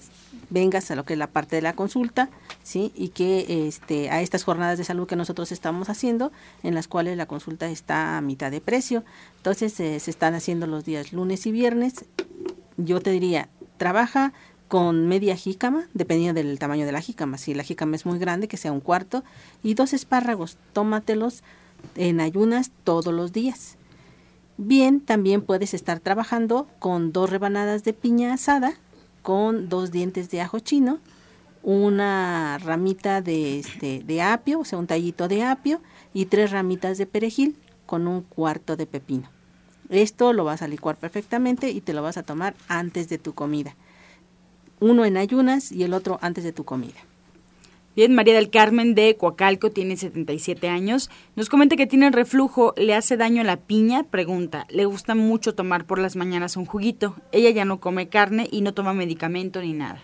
vengas a lo que es la parte de la consulta, ¿sí? Y que este, a estas jornadas de salud que nosotros estamos haciendo, en las cuales la consulta está a mitad de precio. Entonces, eh, se están haciendo los días lunes y viernes. Yo te diría, trabaja con media jícama, dependiendo del tamaño de la jícama. Si la jícama es muy grande, que sea un cuarto, y dos espárragos, tómatelos en ayunas todos los días. Bien, también puedes estar trabajando con dos rebanadas de piña asada, con dos dientes de ajo chino, una ramita de, este, de apio, o sea, un tallito de apio, y tres ramitas de perejil con un cuarto de pepino. Esto lo vas a licuar perfectamente y te lo vas a tomar antes de tu comida. Uno en ayunas y el otro antes de tu comida. María del Carmen de Coacalco tiene 77 años. Nos comenta que tiene reflujo, le hace daño la piña. Pregunta, le gusta mucho tomar por las mañanas un juguito. Ella ya no come carne y no toma medicamento ni nada.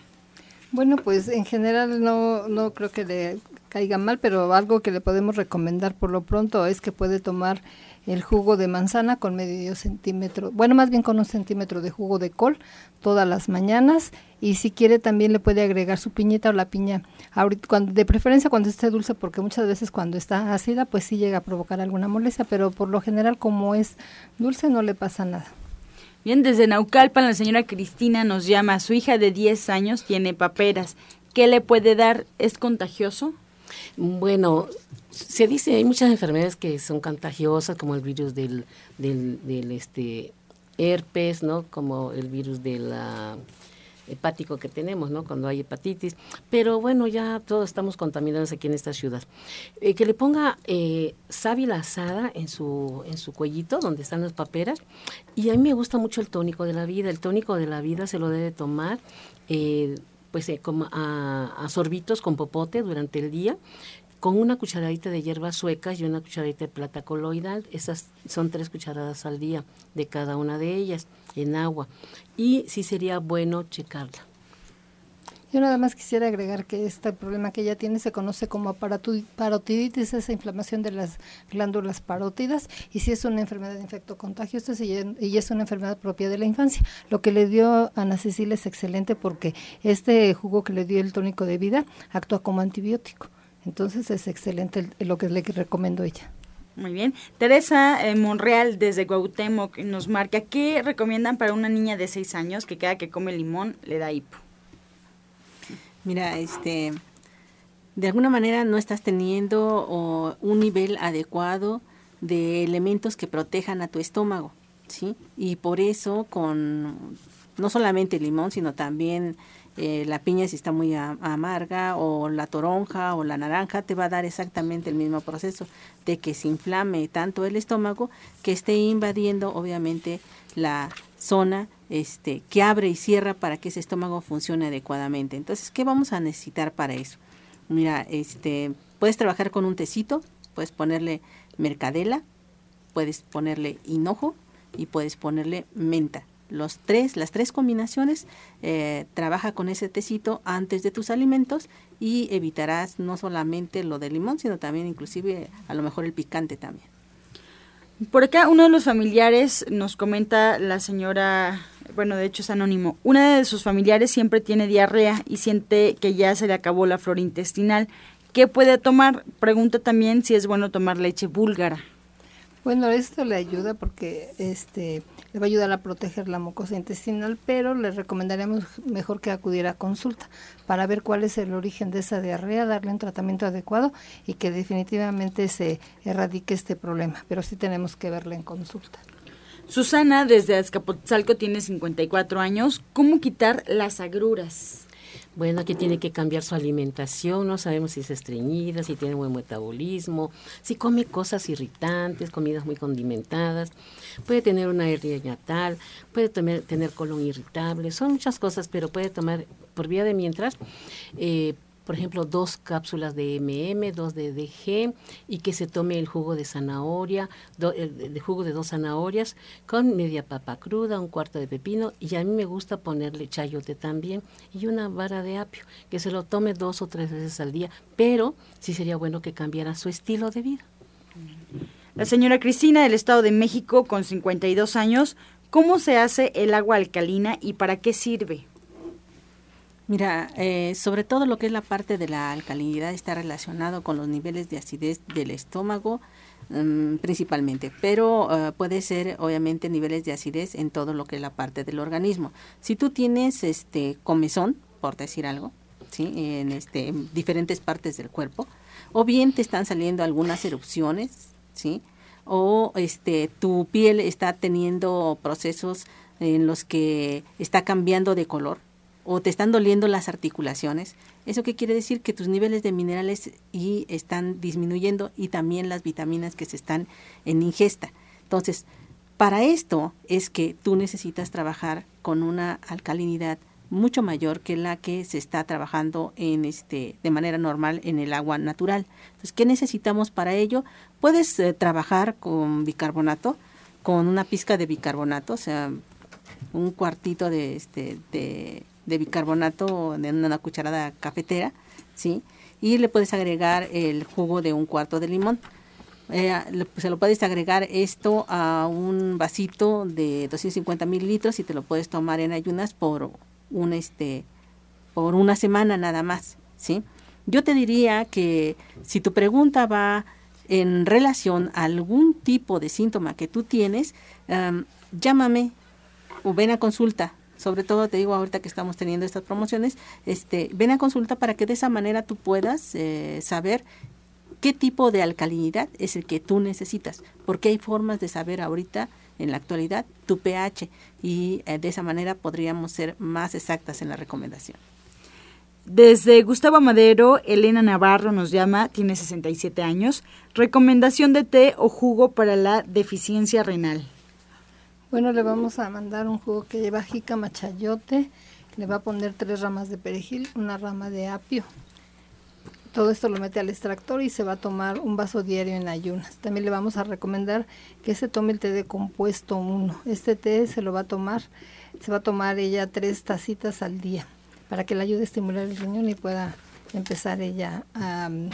Bueno, pues en general no, no creo que le caiga mal, pero algo que le podemos recomendar por lo pronto es que puede tomar el jugo de manzana con medio centímetro, bueno, más bien con un centímetro de jugo de col todas las mañanas y si quiere también le puede agregar su piñita o la piña, ahorita, cuando, de preferencia cuando esté dulce porque muchas veces cuando está ácida pues sí llega a provocar alguna molestia, pero por lo general como es dulce no le pasa nada. Bien, desde Naucalpan la señora Cristina nos llama, su hija de 10 años tiene paperas, ¿qué le puede dar? ¿Es contagioso? Bueno, se dice, hay muchas enfermedades que son contagiosas, como el virus del, del, del este, herpes, ¿no? Como el virus del hepático que tenemos, ¿no? Cuando hay hepatitis. Pero bueno, ya todos estamos contaminados aquí en esta ciudad. Eh, que le ponga eh, sábila asada en su, en su cuellito, donde están las paperas. Y a mí me gusta mucho el tónico de la vida. El tónico de la vida se lo debe tomar. Eh, pues eh, como a, a, sorbitos con popote durante el día con una cucharadita de hierbas suecas y una cucharadita de plata coloidal. Esas son tres cucharadas al día de cada una de ellas en agua. Y sí sería bueno checarla. Yo nada más quisiera agregar que este problema que ella tiene se conoce como parotiditis, esa inflamación de las glándulas parótidas, y si es una enfermedad de infecto contagioso y es una enfermedad propia de la infancia. Lo que le dio a Ana Cecilia es excelente porque este jugo que le dio el tónico de vida actúa como antibiótico. Entonces es excelente lo que le recomiendo ella. Muy bien. Teresa eh, Monreal desde Cuauhtémoc nos marca, ¿qué recomiendan para una niña de 6 años que cada que come limón le da hipo? Mira, este, de alguna manera no estás teniendo un nivel adecuado de elementos que protejan a tu estómago, ¿sí? Y por eso con no solamente el limón, sino también eh, la piña si está muy amarga o la toronja o la naranja te va a dar exactamente el mismo proceso de que se inflame tanto el estómago que esté invadiendo obviamente la zona este que abre y cierra para que ese estómago funcione adecuadamente. Entonces, ¿qué vamos a necesitar para eso? Mira, este puedes trabajar con un tecito, puedes ponerle mercadela, puedes ponerle hinojo y puedes ponerle menta los tres, las tres combinaciones, eh, trabaja con ese tecito antes de tus alimentos y evitarás no solamente lo del limón, sino también inclusive a lo mejor el picante también. Por acá uno de los familiares nos comenta la señora, bueno, de hecho es anónimo, una de sus familiares siempre tiene diarrea y siente que ya se le acabó la flora intestinal. ¿Qué puede tomar? Pregunta también si es bueno tomar leche búlgara. Bueno, esto le ayuda porque este le va a ayudar a proteger la mucosa intestinal, pero le recomendaríamos mejor que acudiera a consulta para ver cuál es el origen de esa diarrea, darle un tratamiento adecuado y que definitivamente se erradique este problema, pero sí tenemos que verle en consulta. Susana desde Azcapotzalco tiene 54 años. ¿Cómo quitar las agruras? Bueno, aquí tiene que cambiar su alimentación, no sabemos si es estreñida, si tiene buen metabolismo, si come cosas irritantes, comidas muy condimentadas, puede tener una hernia natal, puede tener, tener colon irritable, son muchas cosas, pero puede tomar por vía de mientras eh, por ejemplo, dos cápsulas de MM, dos de DG y que se tome el jugo de zanahoria, el, jugo de dos zanahorias con media papa cruda, un cuarto de pepino y a mí me gusta ponerle chayote también y una vara de apio, que se lo tome dos o tres veces al día, pero sí sería bueno que cambiara su estilo de vida. La señora Cristina del Estado de México con 52 años, ¿cómo se hace el agua alcalina y para qué sirve? Mira, eh, sobre todo lo que es la parte de la alcalinidad está relacionado con los niveles de acidez del estómago mm, principalmente, pero eh, puede ser obviamente niveles de acidez en todo lo que es la parte del organismo. Si tú tienes este comezón, por decir algo, ¿sí? en, este, en diferentes partes del cuerpo, o bien te están saliendo algunas erupciones, ¿sí? o este, tu piel está teniendo procesos en los que está cambiando de color, o te están doliendo las articulaciones, ¿eso qué quiere decir? Que tus niveles de minerales y están disminuyendo y también las vitaminas que se están en ingesta. Entonces, para esto es que tú necesitas trabajar con una alcalinidad mucho mayor que la que se está trabajando en este de manera normal en el agua natural. Entonces, ¿qué necesitamos para ello? Puedes eh, trabajar con bicarbonato, con una pizca de bicarbonato, o sea, un cuartito de este de, de bicarbonato en una cucharada cafetera, ¿sí? Y le puedes agregar el jugo de un cuarto de limón. Eh, se lo puedes agregar esto a un vasito de 250 mililitros y te lo puedes tomar en ayunas por un este por una semana nada más, ¿sí? Yo te diría que si tu pregunta va en relación a algún tipo de síntoma que tú tienes, llámame o ven a consulta. Sobre todo te digo ahorita que estamos teniendo estas promociones, este, ven a consulta para que de esa manera tú puedas eh, saber qué tipo de alcalinidad es el que tú necesitas, porque hay formas de saber ahorita en la actualidad tu pH y eh, de esa manera podríamos ser más exactas en la recomendación. Desde Gustavo Madero, Elena Navarro nos llama, tiene 67 años. Recomendación de té o jugo para la deficiencia renal. Bueno, le vamos a mandar un jugo que lleva jícama chayote, le va a poner tres ramas de perejil, una rama de apio, todo esto lo mete al extractor y se va a tomar un vaso diario en ayunas. También le vamos a recomendar que se tome el té de compuesto 1. Este té se lo va a tomar, se va a tomar ella tres tacitas al día para que le ayude a estimular el riñón y pueda empezar ella a mm,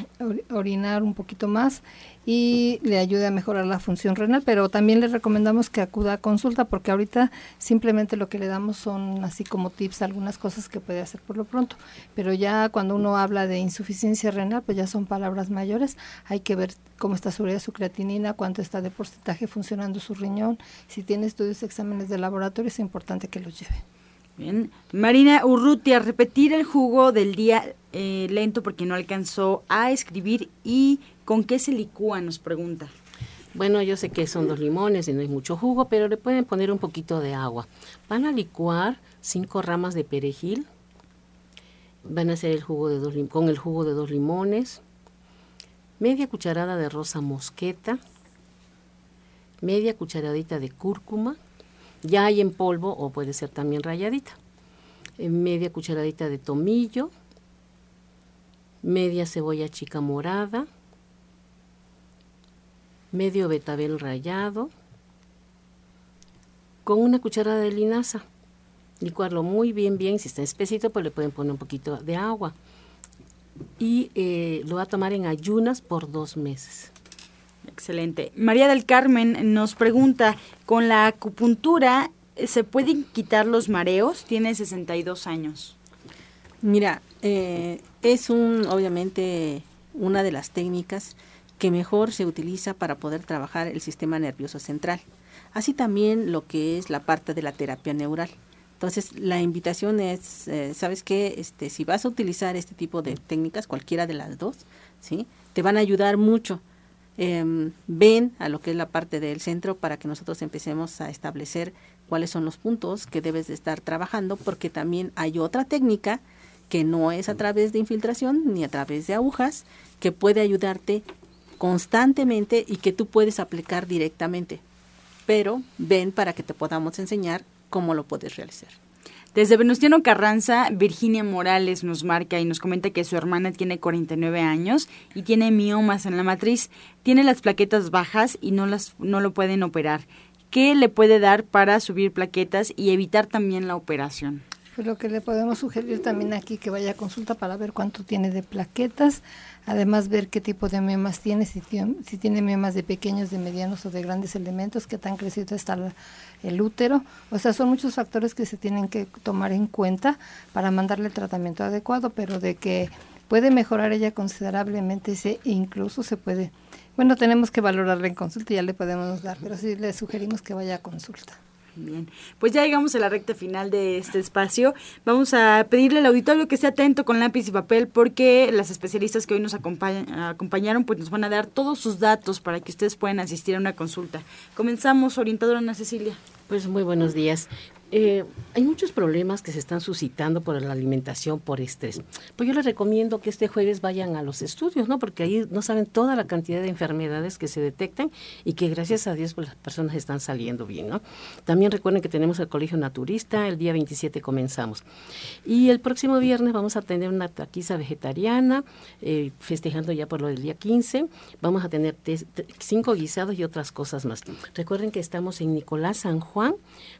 orinar un poquito más y le ayude a mejorar la función renal, pero también le recomendamos que acuda a consulta porque ahorita simplemente lo que le damos son así como tips, algunas cosas que puede hacer por lo pronto, pero ya cuando uno habla de insuficiencia renal, pues ya son palabras mayores, hay que ver cómo está su su creatinina, cuánto está de porcentaje funcionando su riñón, si tiene estudios, exámenes de laboratorio, es importante que los lleve. Bien. Marina Urrutia, repetir el jugo del día eh, lento porque no alcanzó a escribir y con qué se licúa, nos pregunta. Bueno, yo sé que son dos limones y no hay mucho jugo, pero le pueden poner un poquito de agua. Van a licuar cinco ramas de perejil. Van a hacer el jugo de dos con el jugo de dos limones, media cucharada de rosa mosqueta, media cucharadita de cúrcuma, ya hay en polvo o puede ser también rayadita. Eh, media cucharadita de tomillo, media cebolla chica morada, medio betabel rallado, con una cucharada de linaza. Licuarlo muy bien, bien. Si está espesito, pues le pueden poner un poquito de agua. Y eh, lo va a tomar en ayunas por dos meses. Excelente. María del Carmen nos pregunta, ¿con la acupuntura se pueden quitar los mareos? Tiene 62 años. Mira, eh, es un, obviamente, una de las técnicas que mejor se utiliza para poder trabajar el sistema nervioso central. Así también lo que es la parte de la terapia neural. Entonces, la invitación es, eh, ¿sabes qué? Este, si vas a utilizar este tipo de técnicas, cualquiera de las dos, ¿sí? Te van a ayudar mucho Em, ven a lo que es la parte del centro para que nosotros empecemos a establecer cuáles son los puntos que debes de estar trabajando, porque también hay otra técnica que no es a través de infiltración ni a través de agujas, que puede ayudarte constantemente y que tú puedes aplicar directamente. Pero ven para que te podamos enseñar cómo lo puedes realizar. Desde Venustiano Carranza, Virginia Morales nos marca y nos comenta que su hermana tiene 49 años y tiene miomas en la matriz, tiene las plaquetas bajas y no, las, no lo pueden operar. ¿Qué le puede dar para subir plaquetas y evitar también la operación? Pues lo que le podemos sugerir también aquí que vaya a consulta para ver cuánto tiene de plaquetas, además ver qué tipo de miomas tiene, si tiene, si tiene miomas de pequeños, de medianos o de grandes elementos, qué tan crecido está el útero. O sea, son muchos factores que se tienen que tomar en cuenta para mandarle el tratamiento adecuado, pero de que puede mejorar ella considerablemente, se, incluso se puede, bueno, tenemos que valorarla en consulta y ya le podemos dar, pero sí le sugerimos que vaya a consulta. Bien, pues ya llegamos a la recta final de este espacio. Vamos a pedirle al auditorio que esté atento con lápiz y papel porque las especialistas que hoy nos acompañaron pues nos van a dar todos sus datos para que ustedes puedan asistir a una consulta. Comenzamos, orientadora Ana Cecilia. Pues muy buenos días. Eh, hay muchos problemas que se están suscitando por la alimentación por estrés. Pues yo les recomiendo que este jueves vayan a los estudios, ¿no? Porque ahí no saben toda la cantidad de enfermedades que se detectan y que gracias a Dios pues las personas están saliendo bien, ¿no? También recuerden que tenemos el Colegio Naturista, el día 27 comenzamos. Y el próximo viernes vamos a tener una taquiza vegetariana, eh, festejando ya por lo del día 15. Vamos a tener cinco guisados y otras cosas más. Recuerden que estamos en Nicolás San Juan,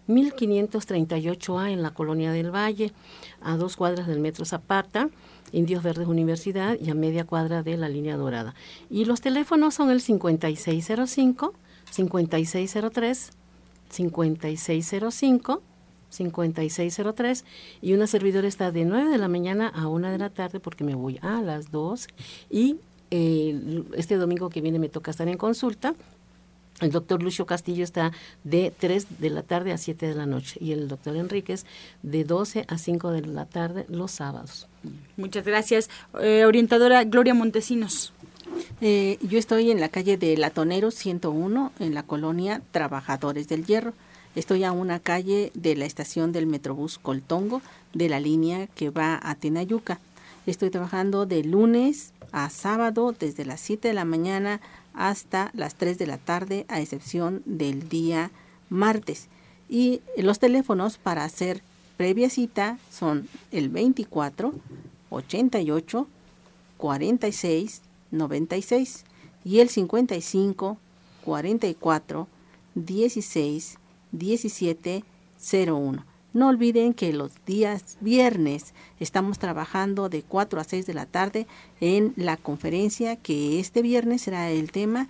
1500 238A en la Colonia del Valle, a dos cuadras del Metro Zapata, Indios Verdes Universidad y a media cuadra de la Línea Dorada. Y los teléfonos son el 5605, 5603, 5605. 5603 y una servidora está de 9 de la mañana a 1 de la tarde porque me voy a las 2 y eh, este domingo que viene me toca estar en consulta el doctor Lucio Castillo está de 3 de la tarde a 7 de la noche y el doctor Enríquez de 12 a 5 de la tarde los sábados. Muchas gracias. Eh, orientadora Gloria Montesinos. Eh, yo estoy en la calle de Latonero 101, en la colonia Trabajadores del Hierro. Estoy a una calle de la estación del Metrobús Coltongo de la línea que va a Tenayuca. Estoy trabajando de lunes a sábado desde las 7 de la mañana hasta las 3 de la tarde, a excepción del día martes. Y los teléfonos para hacer previa cita son el 24 88 46 96 y el 55 44 16 17 01. No olviden que los días viernes estamos trabajando de 4 a 6 de la tarde en la conferencia que este viernes será el tema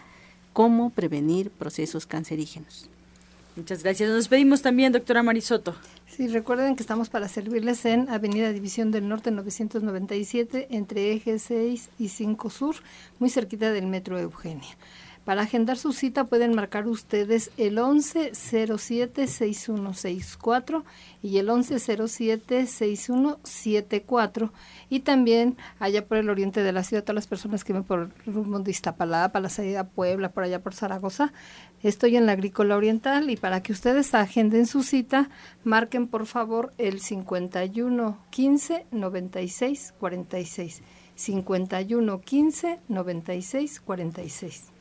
cómo prevenir procesos cancerígenos. Muchas gracias. Nos despedimos también, doctora Marisoto. Sí, recuerden que estamos para servirles en Avenida División del Norte 997, entre Eje 6 y 5 Sur, muy cerquita del Metro Eugenia. Para agendar su cita pueden marcar ustedes el 1107-6164 y el 1107-6174 y también allá por el oriente de la ciudad, todas las personas que ven por el rumbo de Iztapalapa, la salida Puebla, por allá por Zaragoza. Estoy en la Agrícola Oriental y para que ustedes agenden su cita, marquen por favor el 51 15 96 46. 51 15 96 46.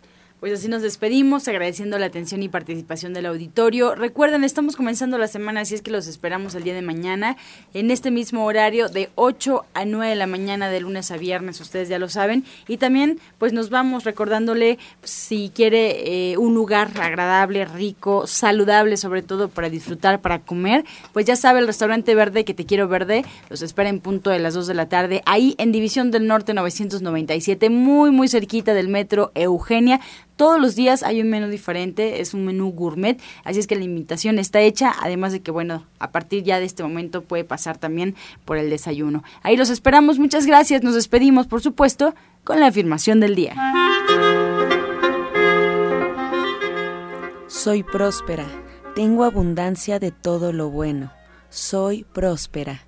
Pues así nos despedimos, agradeciendo la atención y participación del auditorio. Recuerden, estamos comenzando la semana, así es que los esperamos el día de mañana, en este mismo horario, de 8 a 9 de la mañana, de lunes a viernes, ustedes ya lo saben. Y también, pues nos vamos recordándole, si quiere eh, un lugar agradable, rico, saludable, sobre todo para disfrutar, para comer, pues ya sabe, el restaurante verde que te quiero verde, los espera en punto de las 2 de la tarde, ahí en División del Norte 997, muy, muy cerquita del metro Eugenia todos los días hay un menú diferente, es un menú gourmet, así es que la invitación está hecha, además de que, bueno, a partir ya de este momento puede pasar también por el desayuno. Ahí los esperamos, muchas gracias, nos despedimos, por supuesto, con la afirmación del día. Soy próspera, tengo abundancia de todo lo bueno, soy próspera.